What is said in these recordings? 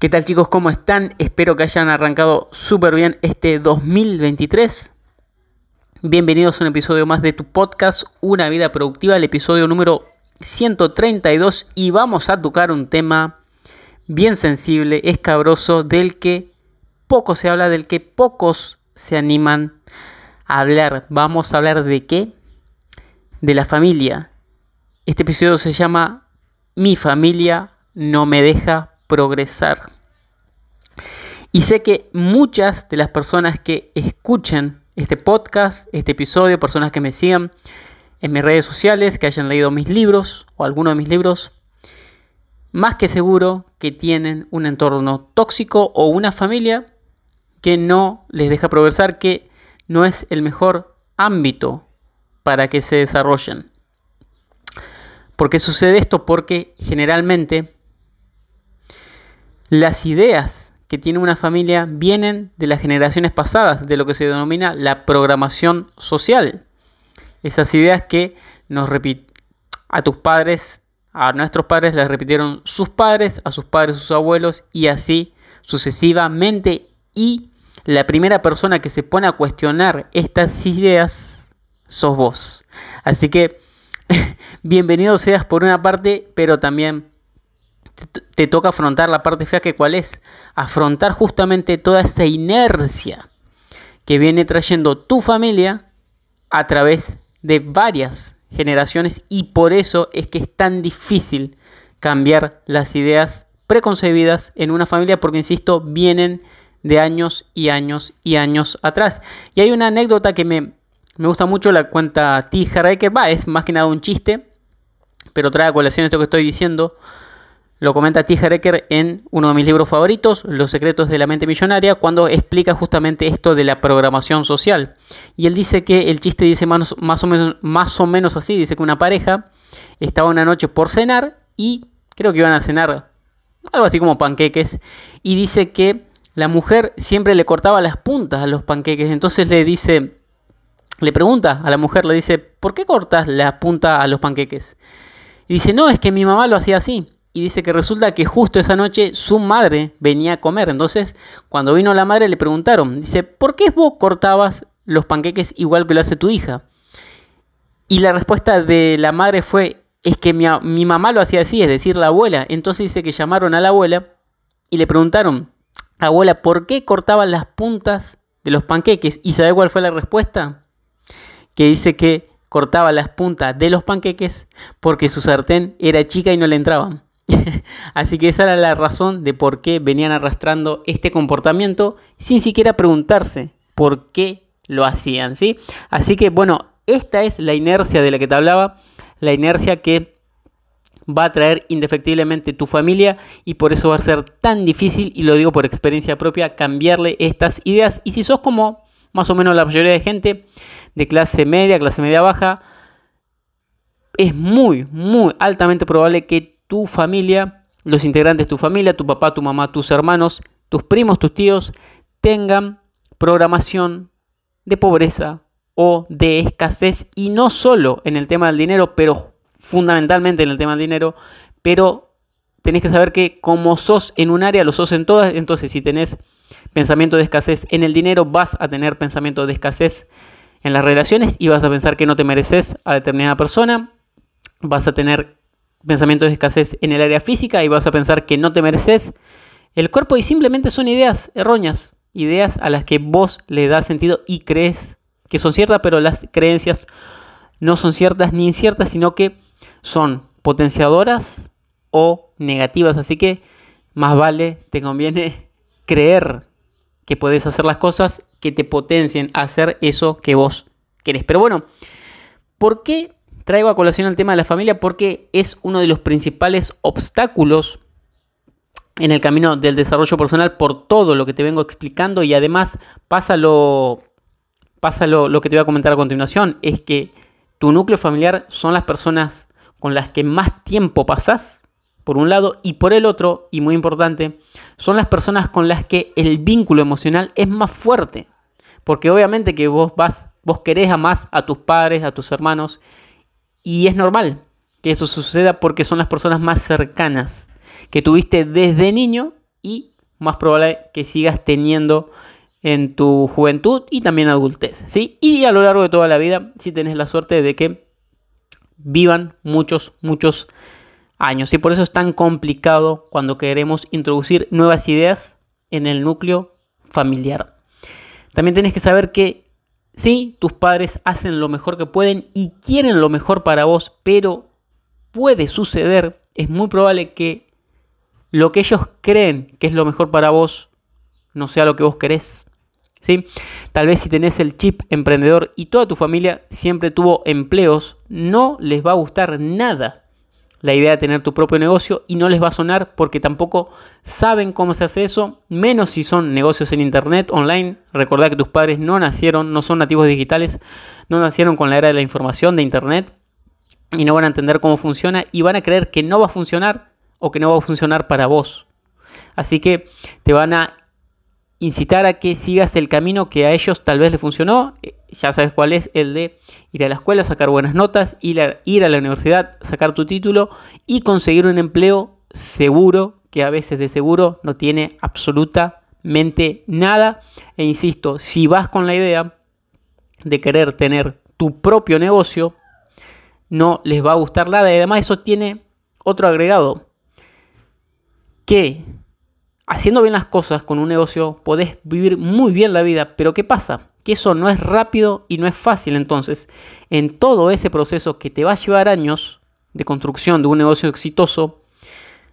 ¿Qué tal chicos? ¿Cómo están? Espero que hayan arrancado súper bien este 2023. Bienvenidos a un episodio más de tu podcast Una vida productiva, el episodio número 132 y vamos a tocar un tema bien sensible, escabroso, del que poco se habla, del que pocos se animan a hablar. Vamos a hablar de qué? De la familia. Este episodio se llama Mi familia no me deja progresar. Y sé que muchas de las personas que escuchen este podcast, este episodio, personas que me sigan en mis redes sociales, que hayan leído mis libros o alguno de mis libros, más que seguro que tienen un entorno tóxico o una familia que no les deja progresar, que no es el mejor ámbito para que se desarrollen. ¿Por qué sucede esto? Porque generalmente las ideas que tiene una familia vienen de las generaciones pasadas, de lo que se denomina la programación social. Esas ideas que nos a tus padres, a nuestros padres les repitieron sus padres, a sus padres sus abuelos y así sucesivamente. Y la primera persona que se pone a cuestionar estas ideas sos vos. Así que bienvenido seas por una parte, pero también te toca afrontar la parte fea que cuál es, afrontar justamente toda esa inercia que viene trayendo tu familia a través de varias generaciones y por eso es que es tan difícil cambiar las ideas preconcebidas en una familia porque insisto vienen de años y años y años atrás y hay una anécdota que me, me gusta mucho la cuenta T. que va es más que nada un chiste pero trae a colación esto que estoy diciendo lo comenta T. Hereker en uno de mis libros favoritos, Los secretos de la mente millonaria, cuando explica justamente esto de la programación social. Y él dice que el chiste dice más, más, o, menos, más o menos así, dice que una pareja estaba una noche por cenar y creo que iban a cenar algo así como panqueques y dice que la mujer siempre le cortaba las puntas a los panqueques, entonces le dice, le pregunta a la mujer, le dice, ¿por qué cortas la punta a los panqueques? Y dice, no, es que mi mamá lo hacía así y dice que resulta que justo esa noche su madre venía a comer. Entonces, cuando vino la madre le preguntaron, dice, ¿por qué vos cortabas los panqueques igual que lo hace tu hija? Y la respuesta de la madre fue, es que mi, mamá lo hacía así, es decir, la abuela. Entonces dice que llamaron a la abuela y le preguntaron, abuela, ¿por qué cortaban las puntas de los panqueques? ¿Y sabe cuál fue la respuesta? Que dice que cortaba las puntas de los panqueques porque su sartén era chica y no le entraban. Así que esa era la razón de por qué venían arrastrando este comportamiento sin siquiera preguntarse por qué lo hacían, ¿sí? Así que bueno, esta es la inercia de la que te hablaba, la inercia que va a traer indefectiblemente tu familia y por eso va a ser tan difícil, y lo digo por experiencia propia, cambiarle estas ideas. Y si sos como más o menos la mayoría de gente de clase media, clase media baja, es muy, muy altamente probable que tu familia, los integrantes de tu familia, tu papá, tu mamá, tus hermanos, tus primos, tus tíos, tengan programación de pobreza o de escasez y no solo en el tema del dinero, pero fundamentalmente en el tema del dinero, pero tenés que saber que como sos en un área, lo sos en todas, entonces si tenés pensamiento de escasez en el dinero, vas a tener pensamiento de escasez en las relaciones y vas a pensar que no te mereces a determinada persona, vas a tener pensamientos de escasez en el área física y vas a pensar que no te mereces el cuerpo y simplemente son ideas erróneas, ideas a las que vos le das sentido y crees que son ciertas, pero las creencias no son ciertas ni inciertas, sino que son potenciadoras o negativas. Así que más vale, te conviene creer que puedes hacer las cosas que te potencien a hacer eso que vos querés. Pero bueno, ¿por qué Traigo a colación el tema de la familia porque es uno de los principales obstáculos en el camino del desarrollo personal por todo lo que te vengo explicando y además pasa lo, lo, que te voy a comentar a continuación, es que tu núcleo familiar son las personas con las que más tiempo pasas, por un lado, y por el otro, y muy importante, son las personas con las que el vínculo emocional es más fuerte. Porque obviamente que vos vas, vos querés a más a tus padres, a tus hermanos, y es normal que eso suceda porque son las personas más cercanas que tuviste desde niño y más probable que sigas teniendo en tu juventud y también adultez, ¿sí? Y a lo largo de toda la vida, si tenés la suerte de que vivan muchos, muchos años. Y por eso es tan complicado cuando queremos introducir nuevas ideas en el núcleo familiar. También tenés que saber que sí, tus padres hacen lo mejor que pueden y quieren lo mejor para vos, pero puede suceder, es muy probable que lo que ellos creen que es lo mejor para vos no sea lo que vos querés. ¿Sí? Tal vez si tenés el chip emprendedor y toda tu familia siempre tuvo empleos, no les va a gustar nada la idea de tener tu propio negocio y no les va a sonar porque tampoco saben cómo se hace eso, menos si son negocios en internet, online. Recordad que tus padres no nacieron, no son nativos digitales, no nacieron con la era de la información, de internet, y no van a entender cómo funciona y van a creer que no va a funcionar o que no va a funcionar para vos. Así que te van a incitar a que sigas el camino que a ellos tal vez les funcionó. Eh, ya sabes cuál es el de ir a la escuela, sacar buenas notas, ir a, ir a la universidad, sacar tu título y conseguir un empleo seguro, que a veces de seguro no tiene absolutamente nada. E insisto, si vas con la idea de querer tener tu propio negocio, no les va a gustar nada. Y además eso tiene otro agregado. Que haciendo bien las cosas con un negocio podés vivir muy bien la vida. Pero ¿qué pasa? Que eso no es rápido y no es fácil. Entonces, en todo ese proceso que te va a llevar años de construcción de un negocio exitoso,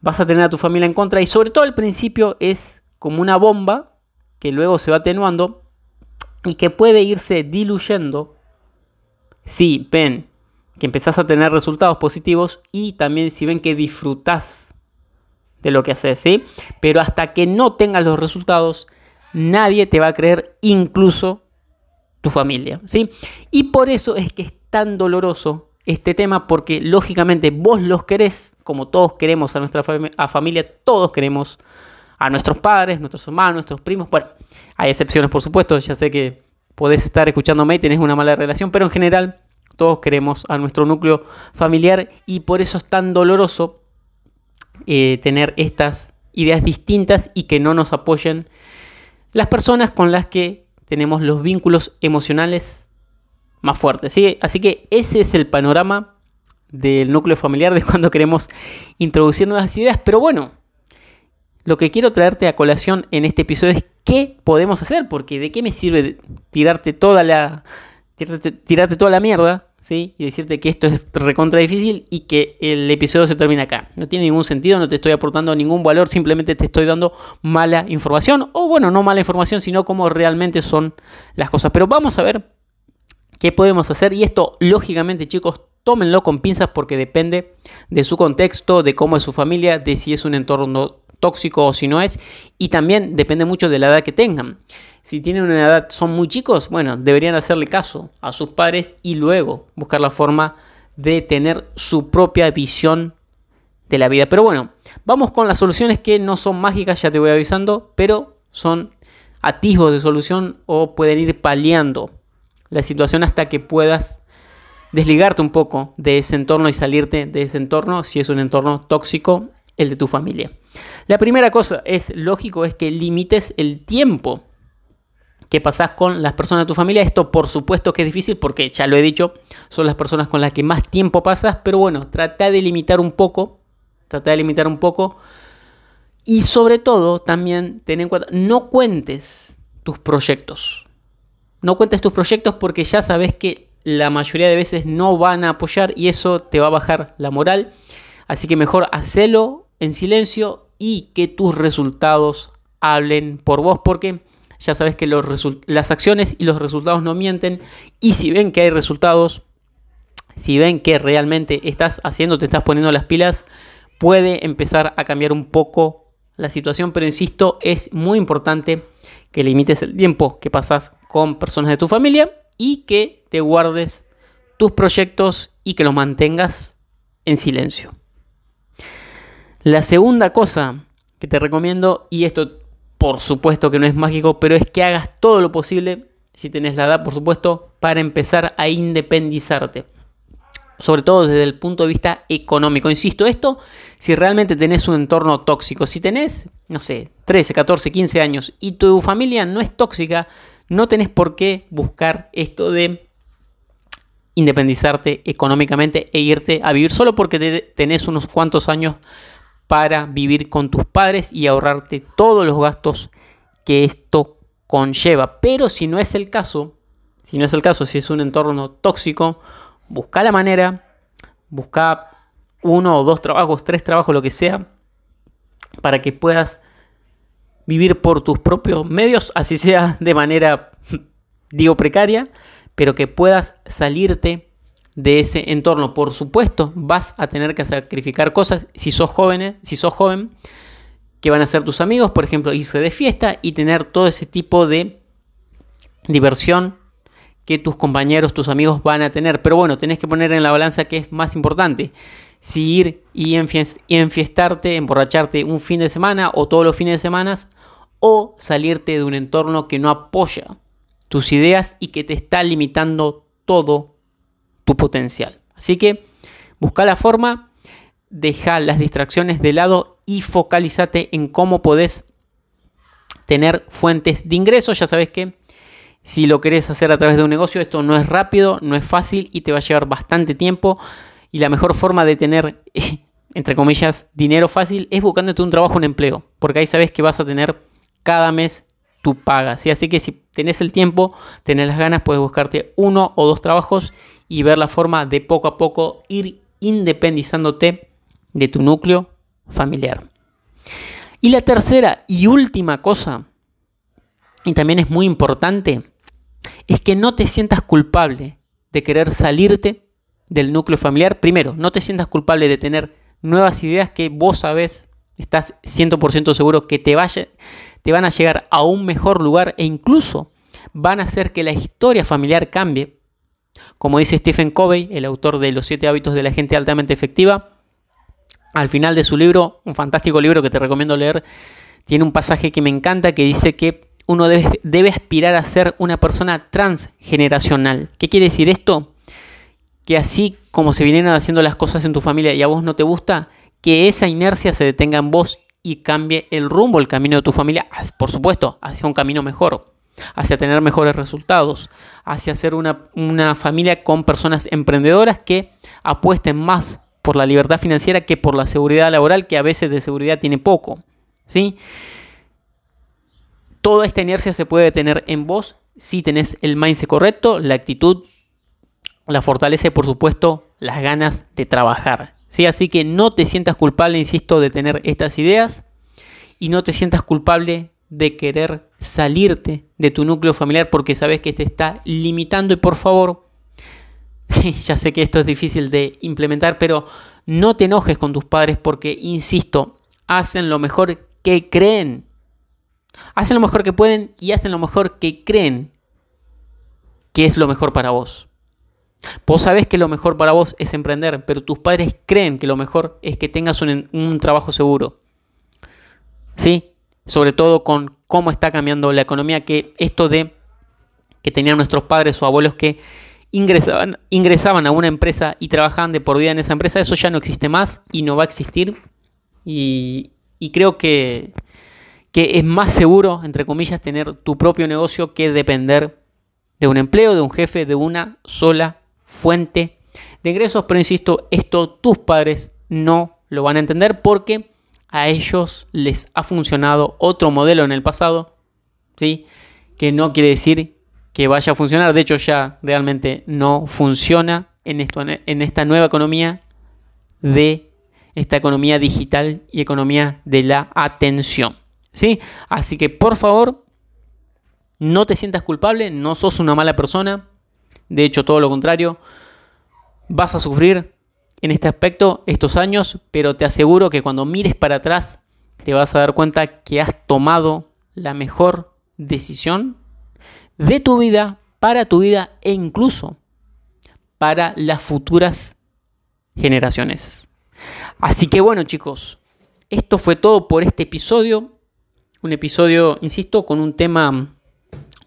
vas a tener a tu familia en contra. Y sobre todo al principio es como una bomba que luego se va atenuando y que puede irse diluyendo si ven que empezás a tener resultados positivos y también si ven que disfrutás de lo que haces, ¿sí? Pero hasta que no tengas los resultados, nadie te va a creer, incluso tu familia, ¿sí? Y por eso es que es tan doloroso este tema, porque lógicamente vos los querés, como todos queremos a nuestra familia, todos queremos a nuestros padres, nuestros hermanos, nuestros primos. Bueno, hay excepciones, por supuesto, ya sé que podés estar escuchándome y tenés una mala relación, pero en general todos queremos a nuestro núcleo familiar y por eso es tan doloroso eh, tener estas ideas distintas y que no nos apoyen las personas con las que tenemos los vínculos emocionales más fuertes. ¿sí? Así que ese es el panorama del núcleo familiar de cuando queremos introducir nuevas ideas. Pero bueno, lo que quiero traerte a colación en este episodio es qué podemos hacer, porque de qué me sirve tirarte toda la, tirarte toda la mierda y decirte que esto es recontra difícil y que el episodio se termina acá. No tiene ningún sentido, no te estoy aportando ningún valor, simplemente te estoy dando mala información, o bueno, no mala información, sino cómo realmente son las cosas. Pero vamos a ver qué podemos hacer y esto, lógicamente, chicos, tómenlo con pinzas porque depende de su contexto, de cómo es su familia, de si es un entorno tóxico o si no es, y también depende mucho de la edad que tengan. Si tienen una edad, son muy chicos, bueno, deberían hacerle caso a sus padres y luego buscar la forma de tener su propia visión de la vida. Pero bueno, vamos con las soluciones que no son mágicas, ya te voy avisando, pero son atisbos de solución o pueden ir paliando la situación hasta que puedas desligarte un poco de ese entorno y salirte de ese entorno si es un entorno tóxico, el de tu familia. La primera cosa es lógico es que limites el tiempo que pasás con las personas de tu familia. Esto por supuesto que es difícil porque ya lo he dicho, son las personas con las que más tiempo pasas, pero bueno, trata de limitar un poco, trata de limitar un poco y sobre todo también ten en cuenta, no cuentes tus proyectos. No cuentes tus proyectos porque ya sabes que la mayoría de veces no van a apoyar y eso te va a bajar la moral. Así que mejor hacelo en silencio y que tus resultados hablen por vos, porque ya sabes que las acciones y los resultados no mienten, y si ven que hay resultados, si ven que realmente estás haciendo, te estás poniendo las pilas, puede empezar a cambiar un poco la situación, pero insisto, es muy importante que limites el tiempo que pasas con personas de tu familia y que te guardes tus proyectos y que los mantengas en silencio. La segunda cosa que te recomiendo, y esto por supuesto que no es mágico, pero es que hagas todo lo posible, si tenés la edad por supuesto, para empezar a independizarte. Sobre todo desde el punto de vista económico. Insisto, esto si realmente tenés un entorno tóxico. Si tenés, no sé, 13, 14, 15 años y tu familia no es tóxica, no tenés por qué buscar esto de independizarte económicamente e irte a vivir solo porque tenés unos cuantos años para vivir con tus padres y ahorrarte todos los gastos que esto conlleva. Pero si no es el caso, si no es el caso, si es un entorno tóxico, busca la manera, busca uno o dos trabajos, tres trabajos, lo que sea, para que puedas vivir por tus propios medios, así sea de manera, digo, precaria, pero que puedas salirte de ese entorno. Por supuesto, vas a tener que sacrificar cosas si sos joven, si sos joven, que van a ser tus amigos, por ejemplo, irse de fiesta y tener todo ese tipo de diversión que tus compañeros, tus amigos van a tener. Pero bueno, tenés que poner en la balanza que es más importante. Si ir y, enfiestarte, emborracharte un fin de semana o todos los fines de semana, o salirte de un entorno que no apoya tus ideas y que te está limitando todo tu potencial. Así que busca la forma, deja las distracciones de lado y focalízate en cómo podés tener fuentes de ingresos. Ya sabes que si lo querés hacer a través de un negocio, esto no es rápido, no es fácil y te va a llevar bastante tiempo. Y la mejor forma de tener, entre comillas, dinero fácil es buscándote un trabajo, un empleo. Porque ahí sabes que vas a tener cada mes tu paga. Así que si tenés el tiempo, tenés las ganas, puedes buscarte uno o dos trabajos y ver la forma de poco a poco ir independizándote de tu núcleo familiar. Y la tercera y última cosa, y también es muy importante, es que no te sientas culpable de querer salirte del núcleo familiar. Primero, no te sientas culpable de tener nuevas ideas que vos sabés, estás 100% seguro que te, te van a llegar a un mejor lugar e incluso van a hacer que la historia familiar cambie. Como dice Stephen Covey, el autor de Los siete hábitos de la gente altamente efectiva, al final de su libro, un fantástico libro que te recomiendo leer, tiene un pasaje que me encanta que dice que uno debe, debe aspirar a ser una persona transgeneracional. ¿Qué quiere decir esto? Que así como se vinieron haciendo las cosas en tu familia y a vos no te gusta, que esa inercia se detenga en vos y cambie el rumbo, el camino de tu familia, por supuesto, hacia un camino mejor, hacia tener mejores resultados, hacia ser una, una familia con personas emprendedoras que apuesten más por la libertad financiera que por la seguridad laboral, que a veces de seguridad tiene poco. ¿sí? Toda esta inercia se puede tener en vos si tenés el mindset correcto, la actitud, la fortaleza y por supuesto las ganas de trabajar. ¿sí? Así que no te sientas culpable, insisto, de tener estas ideas y no te sientas culpable de querer salirte de tu núcleo familiar porque sabes que te está limitando y por favor, ya sé que esto es difícil de implementar, pero no te enojes con tus padres porque, insisto, hacen lo mejor que creen. Hacen lo mejor que pueden y hacen lo mejor que creen que es lo mejor para vos. Vos sabés que lo mejor para vos es emprender, pero tus padres creen que lo mejor es que tengas un, trabajo seguro. ¿Sí? Sobre todo con cómo está cambiando la economía, que esto de que tenían nuestros padres o abuelos que ingresaban, ingresaban a una empresa y trabajaban de por vida en esa empresa, eso ya no existe más y no va a existir. Y, creo que, que es más seguro, entre comillas, tener tu propio negocio que depender de un empleo, de un jefe, de una sola fuente de ingresos, pero insisto, esto tus padres no lo van a entender porque a ellos les ha funcionado otro modelo en el pasado, ¿sí? que no quiere decir que vaya a funcionar, de hecho ya realmente no funciona en, esta nueva economía de esta economía digital y economía de la atención. ¿sí? Así que por favor, no te sientas culpable, no sos una mala persona, de hecho, todo lo contrario, vas a sufrir en este aspecto estos años, pero te aseguro que cuando mires para atrás te vas a dar cuenta que has tomado la mejor decisión de tu vida, para tu vida e incluso para las futuras generaciones. Así que bueno chicos, esto fue todo por este episodio. Un episodio, insisto, con un tema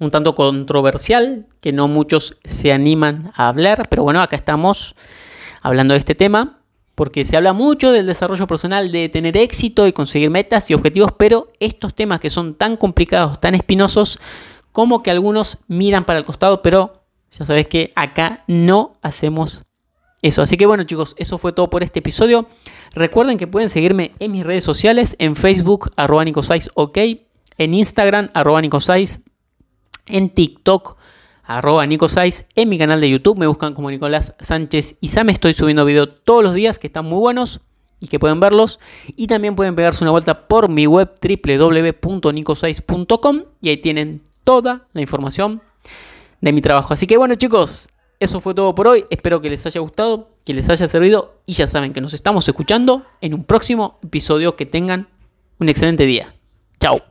un tanto controversial que no muchos se animan a hablar, pero bueno, acá estamos hablando de este tema porque se habla mucho del desarrollo personal, de tener éxito y conseguir metas y objetivos, pero estos temas que son tan complicados, tan espinosos, como que algunos miran para el costado, pero ya sabes que acá no hacemos eso. Así que bueno chicos, eso fue todo por este episodio. Recuerden que pueden seguirme en mis redes sociales, en Facebook, arroba ok, en Instagram, arroba en TikTok, arroba Nico6, en mi canal de YouTube me buscan como Nicolás Sánchez y me Estoy subiendo videos todos los días que están muy buenos y que pueden verlos. Y también pueden pegarse una vuelta por mi web www.nico6.com y ahí tienen toda la información de mi trabajo. Así que bueno chicos, eso fue todo por hoy. Espero que les haya gustado, que les haya servido y ya saben que nos estamos escuchando en un próximo episodio. Que tengan un excelente día. Chao.